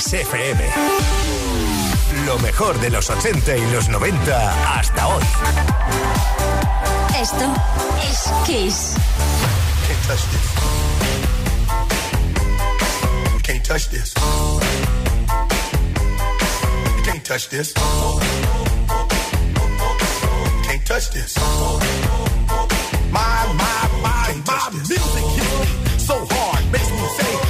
Kiss FM. Lo mejor de los 80 y los 90 hasta hoy. Esto es Kiss. Can't touch this. Can't touch this. Can't touch this. Can't touch this. My, my, my, my music hits me so hard, makes me say,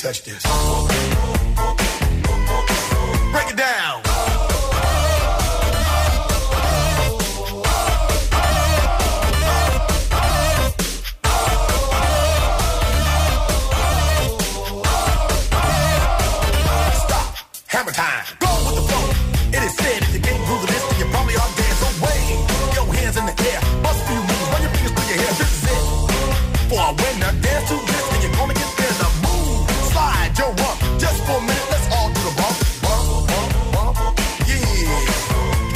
Touch this. Break it down.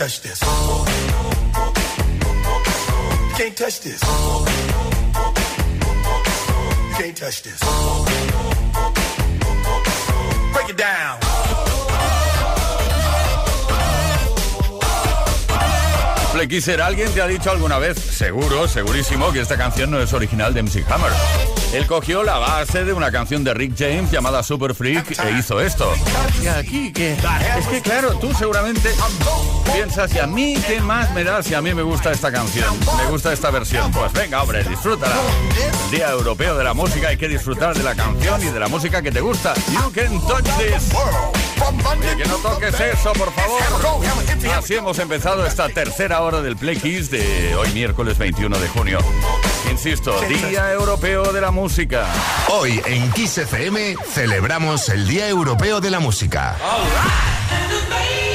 Touch this. You can't touch this. You can't touch this. Break it down. ¿alguien te ha dicho alguna vez, seguro, segurísimo, que esta canción no es original de MC Hammer? Él cogió la base de una canción de Rick James llamada Super Freak e hizo esto. Y aquí, que Es que claro, tú seguramente piensas, ¿y a mí qué más me da si a mí me gusta esta canción? Me gusta esta versión. Pues venga, hombre, disfrútala. El Día Europeo de la Música hay que disfrutar de la canción y de la música que te gusta. You can touch this. Y que no toques eso, por favor. Así hemos empezado esta tercera hora del Play Kiss de hoy miércoles 21 de junio. Insisto, Día Europeo de la Música. Hoy en Kiss FM celebramos el Día Europeo de la Música. Every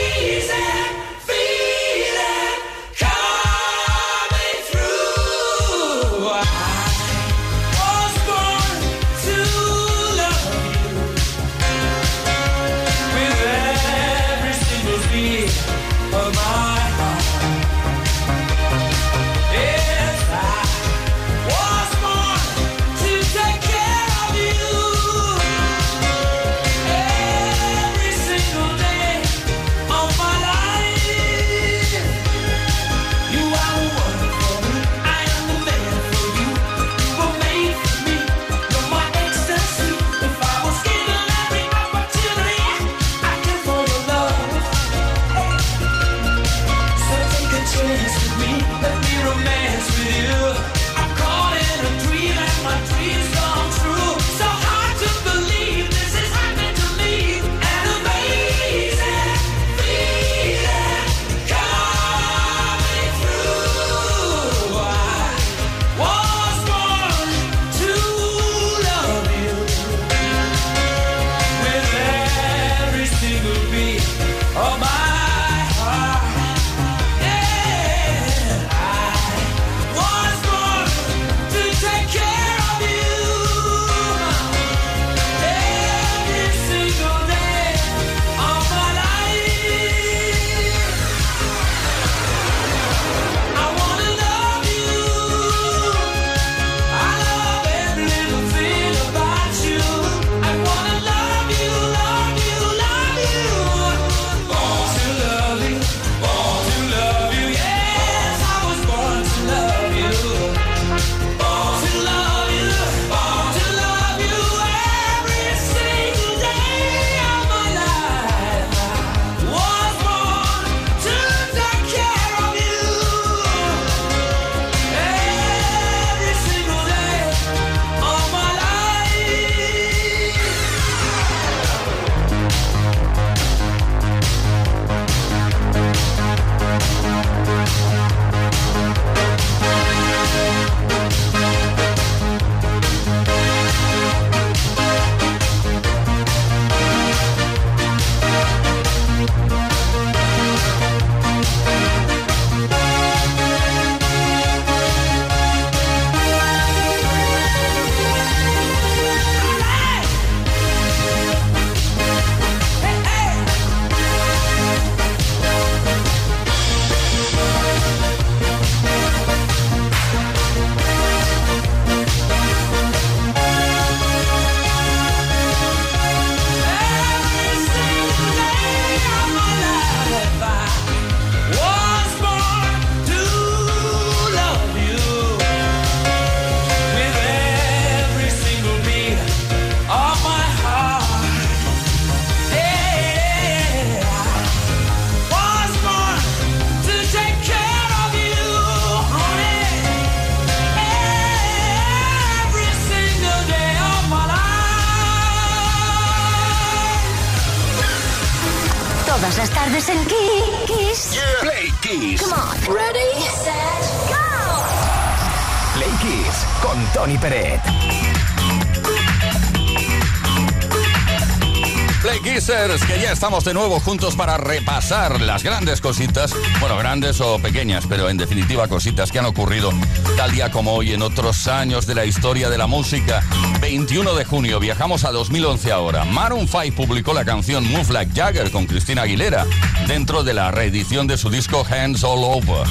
de nuevo juntos para repasar las grandes cositas, bueno, grandes o pequeñas, pero en definitiva cositas que han ocurrido tal día como hoy en otros años de la historia de la música. 21 de junio, viajamos a 2011 ahora. Maroon 5 publicó la canción Move Like Jagger con Cristina Aguilera dentro de la reedición de su disco Hands All Over.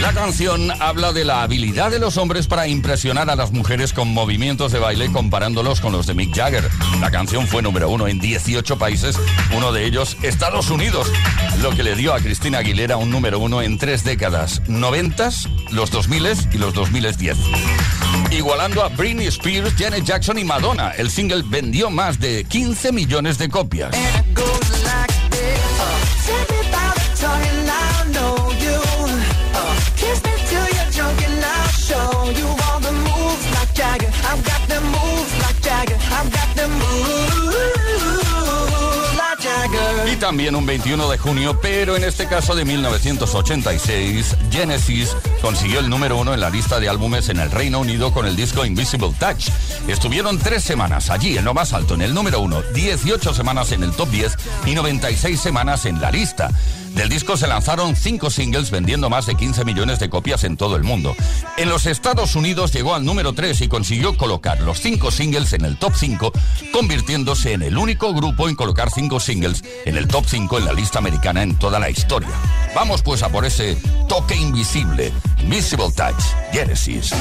La canción habla de la habilidad de los hombres para impresionar a las mujeres con movimientos de baile comparándolos con los de Mick Jagger. La canción fue número uno en 18 países, uno de ellos Estados Unidos, lo que le dio a Cristina Aguilera un número uno en tres décadas, 90, los 2000 y los 2010. Igualando a Britney Spears, Janet Jackson y Madonna, el single vendió más de 15 millones de copias. Y también un 21 de junio, pero en este caso de 1986, Genesis consiguió el número uno en la lista de álbumes en el Reino Unido con el disco Invisible Touch. Estuvieron tres semanas allí en lo más alto, en el número uno, 18 semanas en el top 10 y 96 semanas en la lista. Del disco se lanzaron cinco singles vendiendo más de 15 millones de copias en todo el mundo. En los Estados Unidos llegó al número 3 y consiguió colocar los cinco singles en el top 5, convirtiéndose en el único grupo en colocar cinco singles en el top 5 en la lista americana en toda la historia. Vamos pues a por ese toque invisible, Invisible Touch, Genesis.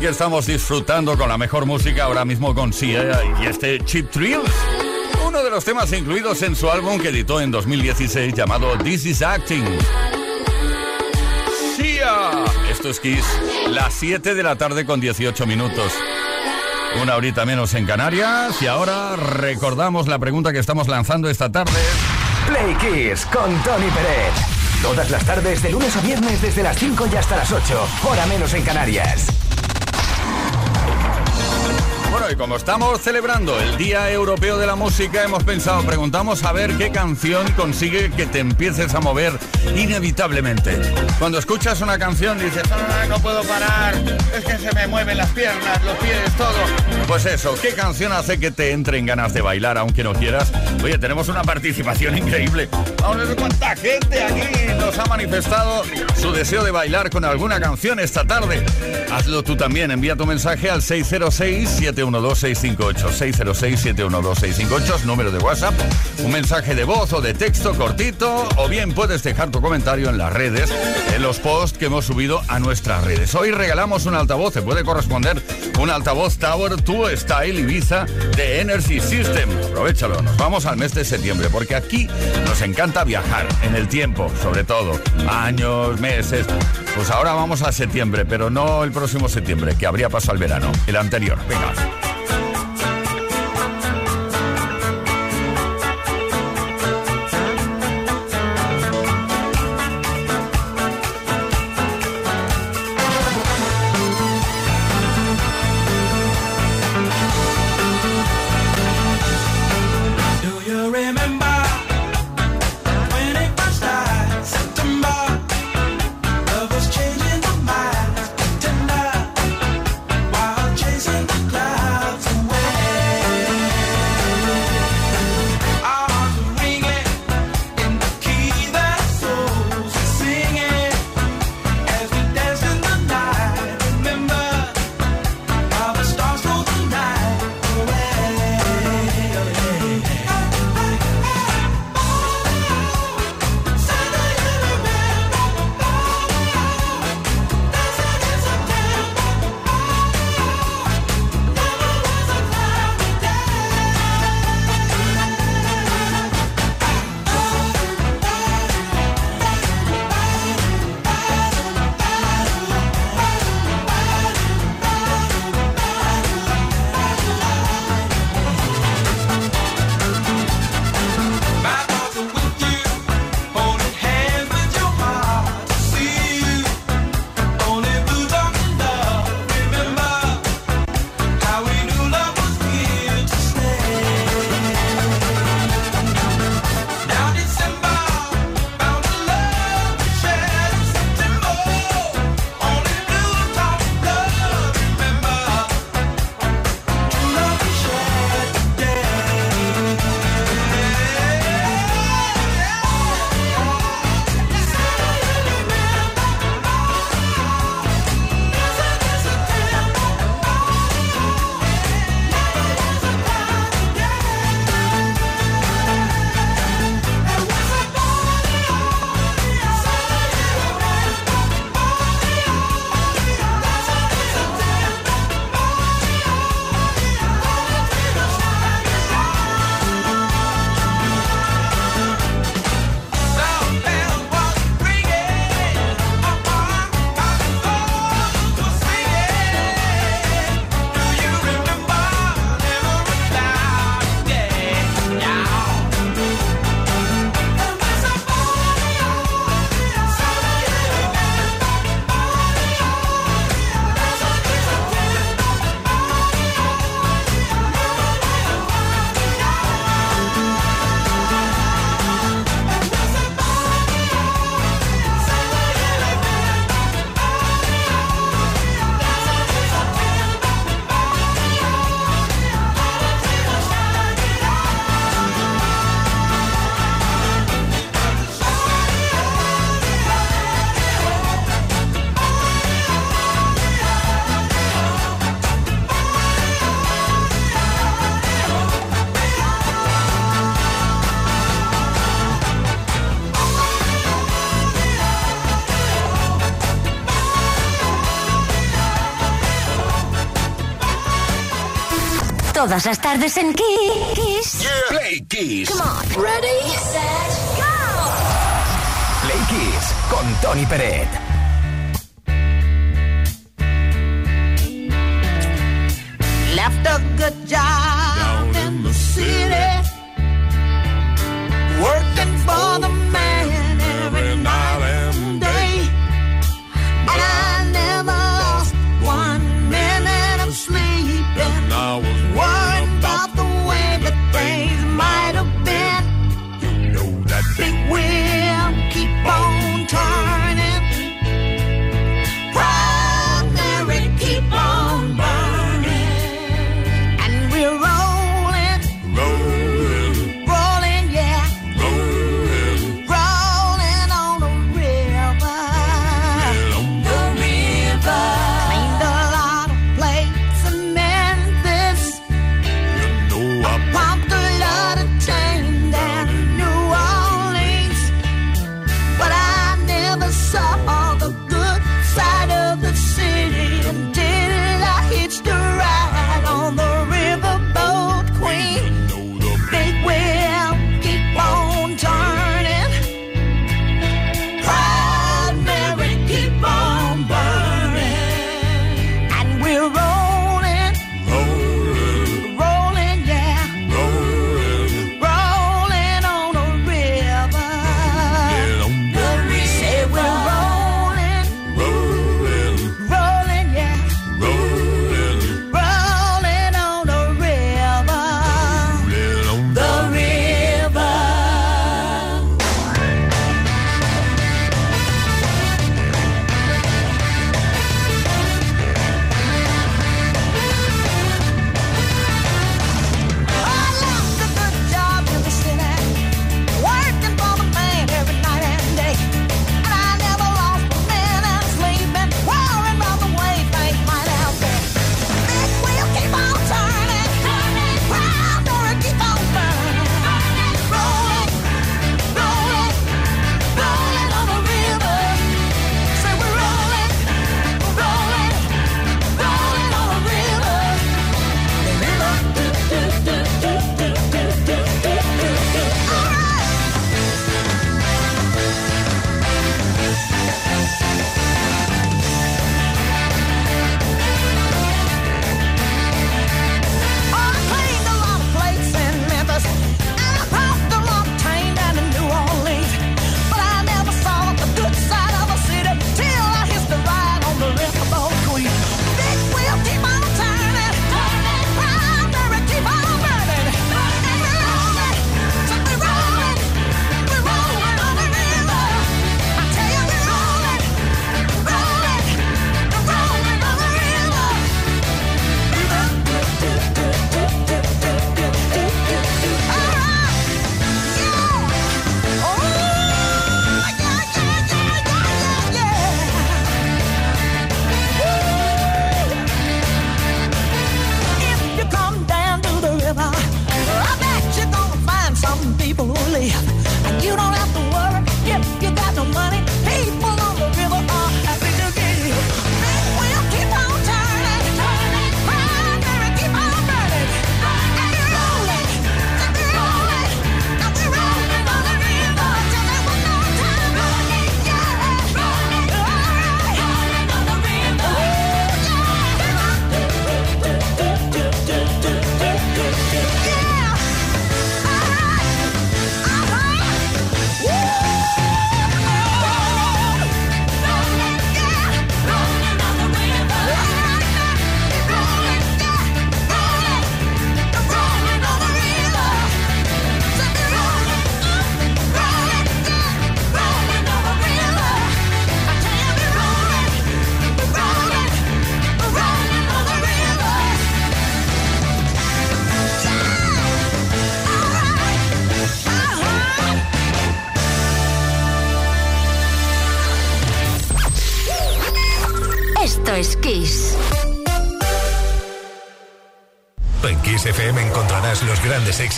Que estamos disfrutando con la mejor música ahora mismo con Sia y este Chip Thrills. Uno de los temas incluidos en su álbum que editó en 2016 llamado This Is Acting. Sia. Esto es Kiss, las 7 de la tarde con 18 minutos. Una horita menos en Canarias y ahora recordamos la pregunta que estamos lanzando esta tarde. Play Kiss con Tony Peret. Todas las tardes, de lunes a viernes, desde las 5 y hasta las 8. Hora menos en Canarias. Y como estamos celebrando el Día Europeo de la Música, hemos pensado, preguntamos a ver qué canción consigue que te empieces a mover inevitablemente. Cuando escuchas una canción dices, "Ah, no puedo parar, es que se me mueven las piernas, los pies, todo. Pues eso, ¿qué canción hace que te entren ganas de bailar aunque no quieras? Oye, tenemos una participación increíble. Vamos a ver cuánta gente aquí nos ha manifestado su deseo de bailar con alguna canción esta tarde. Hazlo tú también, envía tu mensaje al 606-712-658. 606-712-658 es número de WhatsApp. Un mensaje de voz o de texto cortito, o bien puedes dejar tu comentario en las redes, en los posts que hemos subido a nuestras redes. Hoy regalamos un altavoz, te puede corresponder un altavoz Tower 2 Style Ibiza de Energy System. Aprovechalo, nos vamos al mes de septiembre, porque aquí nos encanta viajar en el tiempo, sobre todo, años, meses. Pues ahora vamos a septiembre, pero no el próximo septiembre, que habría pasado el verano, el anterior. Venga. todas las tardes en Kiss. Yeah. Play Kiss. Come on. Ready, set, go. Play Kiss con Tony Peret. Left a good job.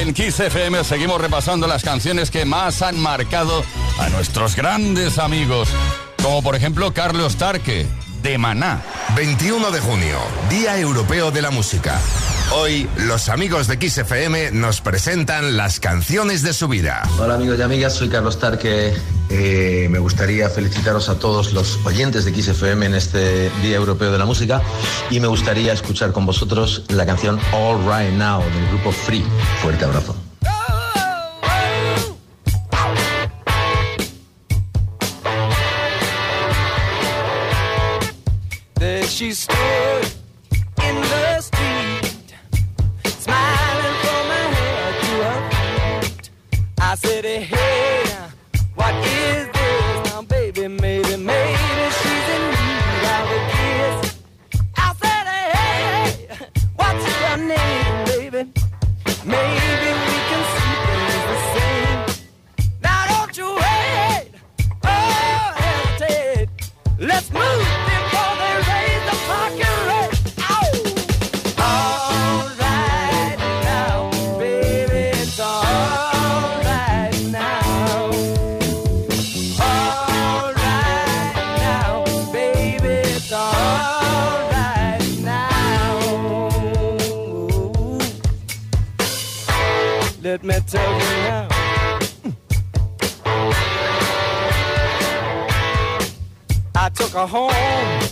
En Kiss FM seguimos repasando las canciones que más han marcado a nuestros grandes amigos, como por ejemplo Carlos Tarque, de Maná. 21 de junio, Día Europeo de la Música. Hoy, los amigos de Kiss FM nos presentan las canciones de su vida. Hola amigos y amigas, soy Carlos Tarque. Eh, me gustaría felicitaros a todos los oyentes de XFM en este Día Europeo de la Música y me gustaría escuchar con vosotros la canción All Right Now del grupo Free. Fuerte abrazo. that tug me out. I took her home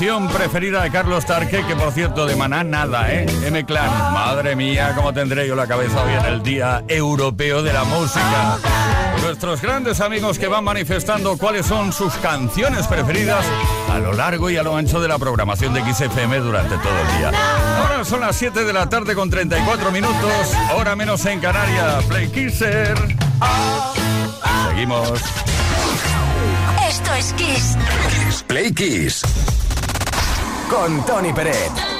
canción preferida de Carlos Tarque, que por cierto de Maná nada, ¿eh? M-Clan, madre mía, cómo tendré yo la cabeza hoy en el Día Europeo de la Música. Nuestros grandes amigos que van manifestando cuáles son sus canciones preferidas a lo largo y a lo ancho de la programación de XFM durante todo el día. Ahora son las 7 de la tarde con 34 minutos, hora menos en Canarias. Play Kisser. Seguimos. Esto es Kiss. Play Kiss. Con Tony Peret.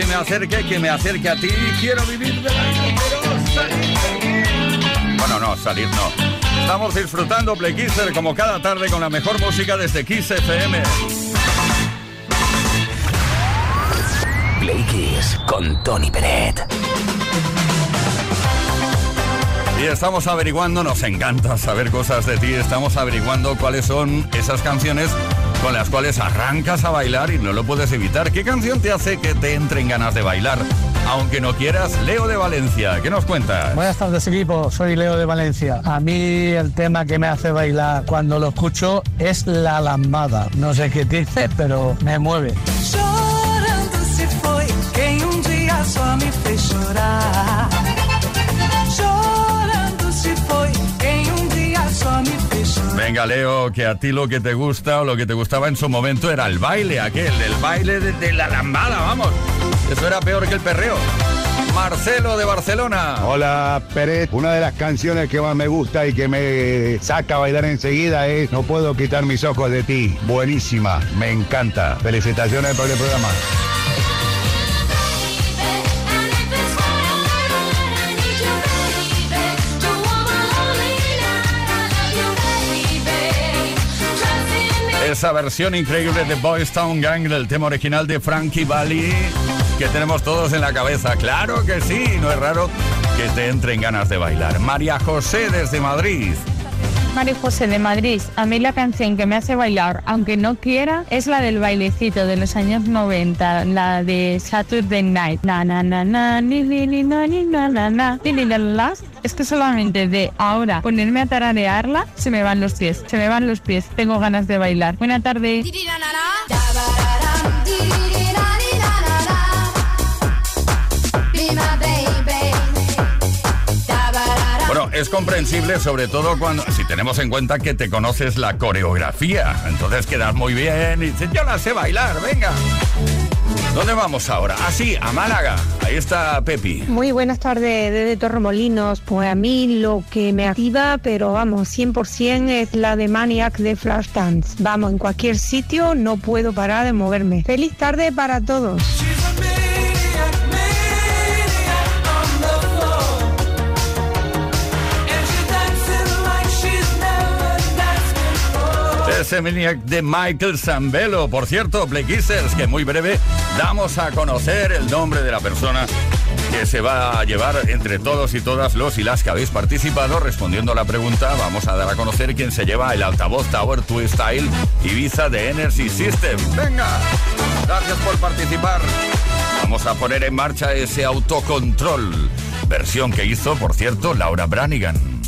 Que me acerque, que me acerque a ti. Quiero vivir del aire, pero salir de. Bueno, no, salir no. Estamos disfrutando Play Kisser como cada tarde con la mejor música desde Kiss FM. Play Kiss con Tony Peret. Y estamos averiguando, nos encanta saber cosas de ti, estamos averiguando cuáles son esas canciones con las cuales arrancas a bailar y no lo puedes evitar. ¿Qué canción te hace que te entren ganas de bailar? Aunque no quieras, Leo de Valencia, ¿qué nos cuentas? Buenas tardes equipo, soy Leo de Valencia. A mí el tema que me hace bailar cuando lo escucho es la lambada. No sé qué dice, pero me mueve. Chorando se foi quem um dia só me fez chorar. Venga, Leo, que a ti lo que te gusta o lo que te gustaba en su momento era el baile, aquel, el baile de, la lambada, vamos. Eso era peor que el perreo. Marcelo de Barcelona. Hola Pérez, una de las canciones que más me gusta y que me saca a bailar enseguida es No puedo quitar mis ojos de ti. Buenísima, me encanta. Felicitaciones por el programa. Esa versión increíble de Boys Town Gang del tema original de Frankie Valli que tenemos todos en la cabeza. Claro que sí, no es raro que te entren ganas de bailar. María José desde Madrid. María José de Madrid, a mí la canción que me hace bailar, aunque no quiera, es la del bailecito de los años 90, la de Saturday Night. Na na na na ni ni ni na ni na na na ni ni na. Es que solamente de ahora ponerme a tararearla se me van los pies, se me van los pies. Tengo ganas de bailar. Buena tarde. Es comprensible sobre todo cuando si tenemos en cuenta que te conoces la coreografía. Entonces quedas muy bien y dices, yo la sé bailar, venga. ¿Dónde vamos ahora? Ah, sí, a Málaga. Ahí está Pepi. Muy buenas tardes desde Torremolinos. Pues a mí lo que me activa, pero vamos, 100% es la de Maniac de Flashdance. Vamos, en cualquier sitio no puedo parar de moverme. Feliz tarde para todos. Ese Maniac de Michael Zambello. Por cierto, Play que muy breve damos a conocer el nombre de la persona que se va a llevar entre todos y todas los y las que habéis participado. Respondiendo a la pregunta, vamos a dar a conocer quién se lleva el altavoz Tower 2 Style Ibiza de Energy System. ¡Venga! Gracias por participar. Vamos a poner en marcha ese autocontrol. Versión que hizo, por cierto, Laura Branigan.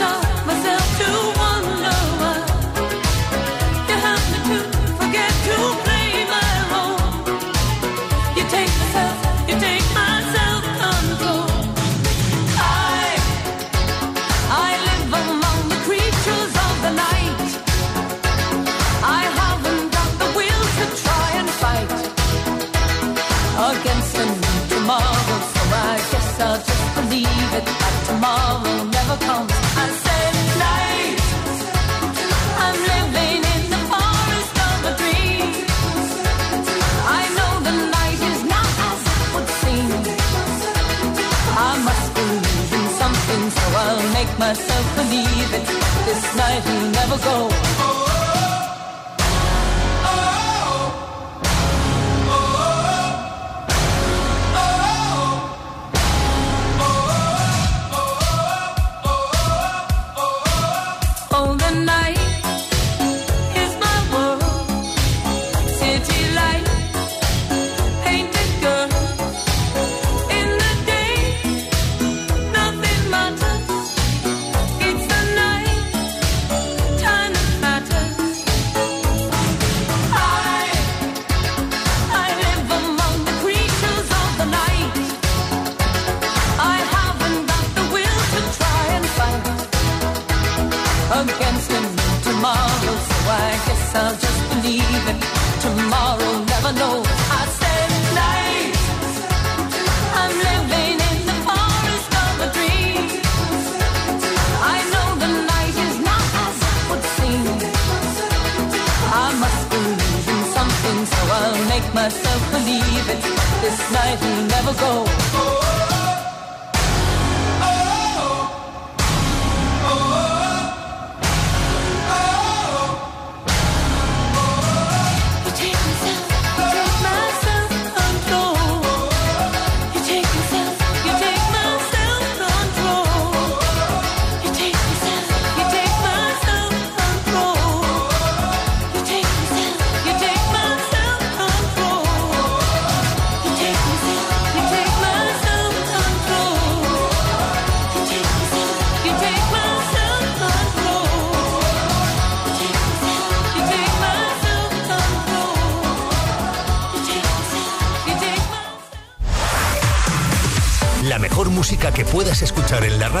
myself to go.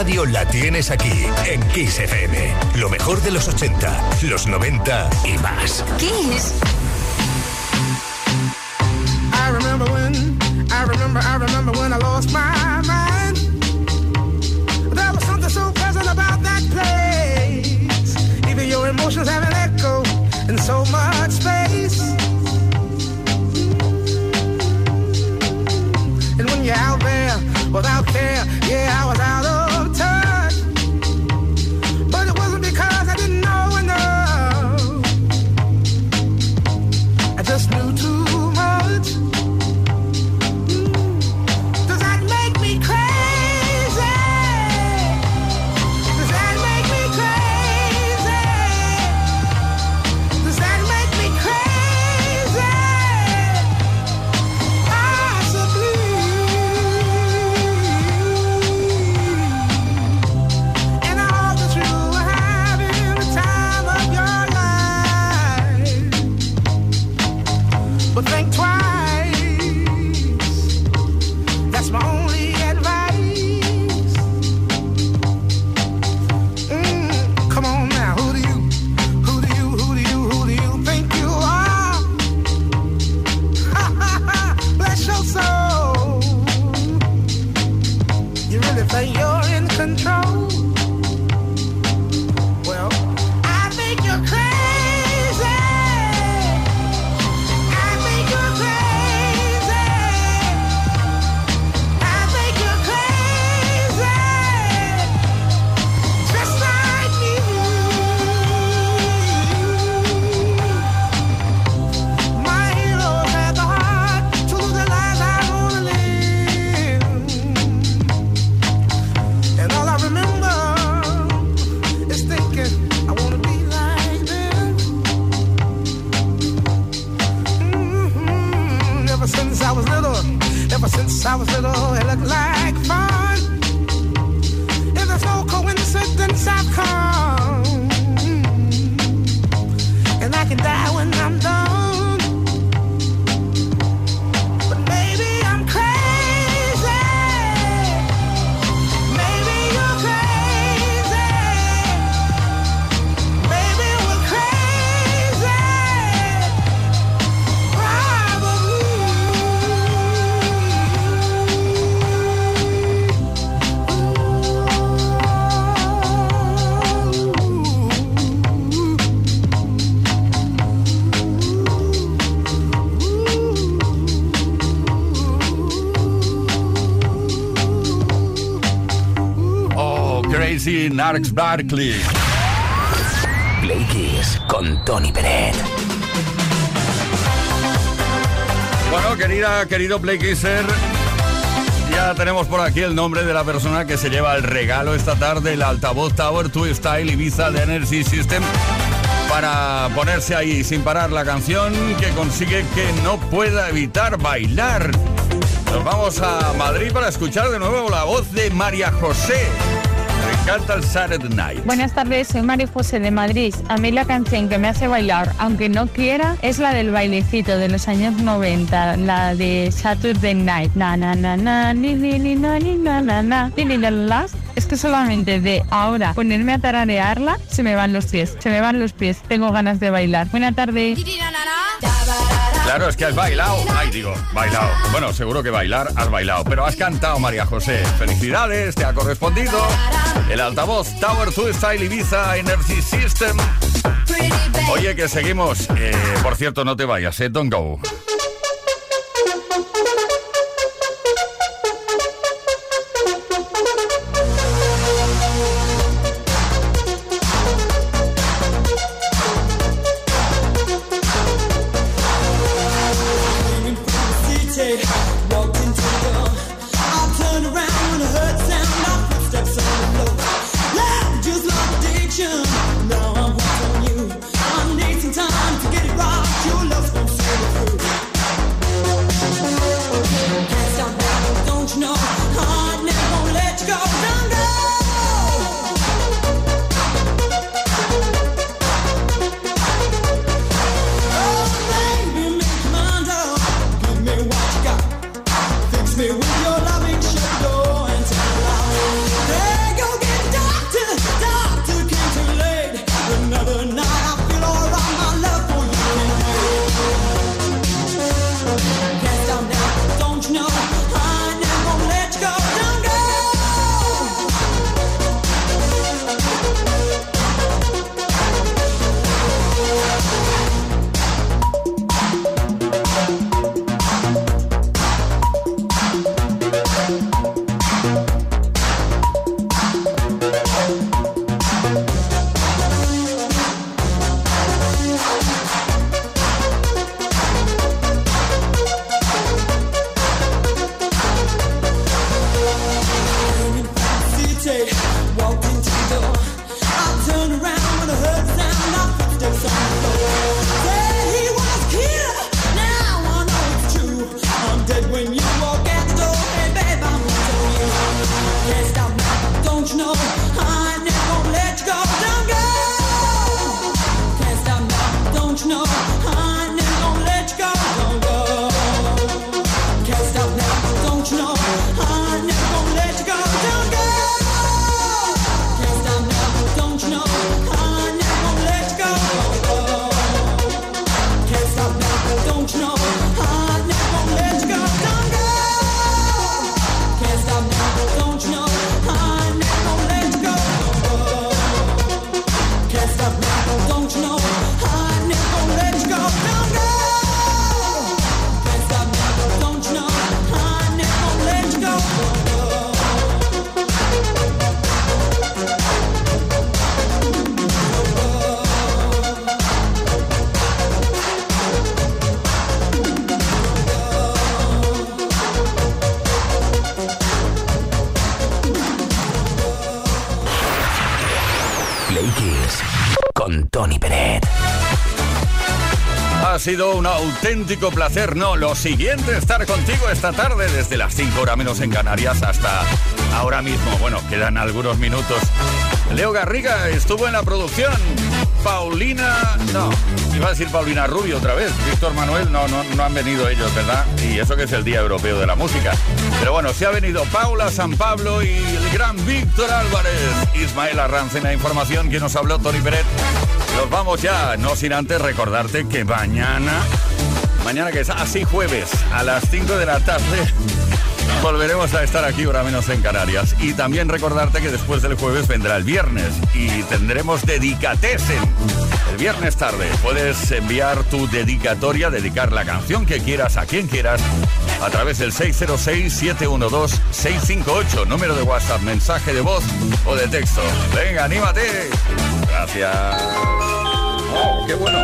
la tienes aquí, en Kiss FM. Lo mejor de los 80, los 90 y más. Kiss. Since I was little, it looked like fun. Narx Barkley. Play Kiss con Tony Pérez. Bueno, querida, querido Play Kisser, ya tenemos por aquí el nombre de la persona que se lleva el regalo esta tarde, el altavoz Tower Two Style Ibiza de Energy System, para ponerse ahí sin parar la canción que consigue que no pueda evitar bailar. Nos vamos a Madrid para escuchar de nuevo la voz de María José. Encanta el Saturday Night. Buenas tardes, soy María José de Madrid. A mí la canción que me hace bailar, aunque no quiera, es la del bailecito de los años 90, la de Saturday Night. Na na na na ni ni ni na ni na na na ni ni na na. Es que solamente de ahora ponerme a tararearla se me van los pies, se me van los pies. Tengo ganas de bailar. Buena tarde. Claro, es que has bailado. Ay, digo, bailado. Bueno, seguro que bailar has bailado, pero has cantado, María José. Felicidades, te ha correspondido el altavoz Tower 2 Style Ibiza Energy System. Oye, que seguimos. Eh, por cierto, no te vayas, eh, don't go. Tony Peret. Ha sido un auténtico placer, no, lo siguiente, estar contigo esta tarde desde las 5 horas menos en Canarias hasta ahora mismo. Bueno, quedan algunos minutos. Leo Garriga estuvo en la producción. Paulina, no, iba a decir Paulina Rubio otra vez. Víctor Manuel, no, no, no han venido ellos, ¿verdad? Y eso que es el Día Europeo de la Música. Pero bueno, sí ha venido Paula San Pablo y el gran Víctor Álvarez. Ismael Arrancena, información que nos habló Tony Peret. Nos vamos ya, no sin antes recordarte que mañana, mañana que es así jueves, a las 5 de la tarde, volveremos a estar aquí ahora menos en Canarias. Y también recordarte que después del jueves vendrá el viernes y tendremos Dedicatesen. El viernes tarde puedes enviar tu dedicatoria, dedicar la canción que quieras a quien quieras a través del 606-712-658, número de WhatsApp, mensaje de voz o de texto. Venga, anímate. Gracias. Oh, qué bueno.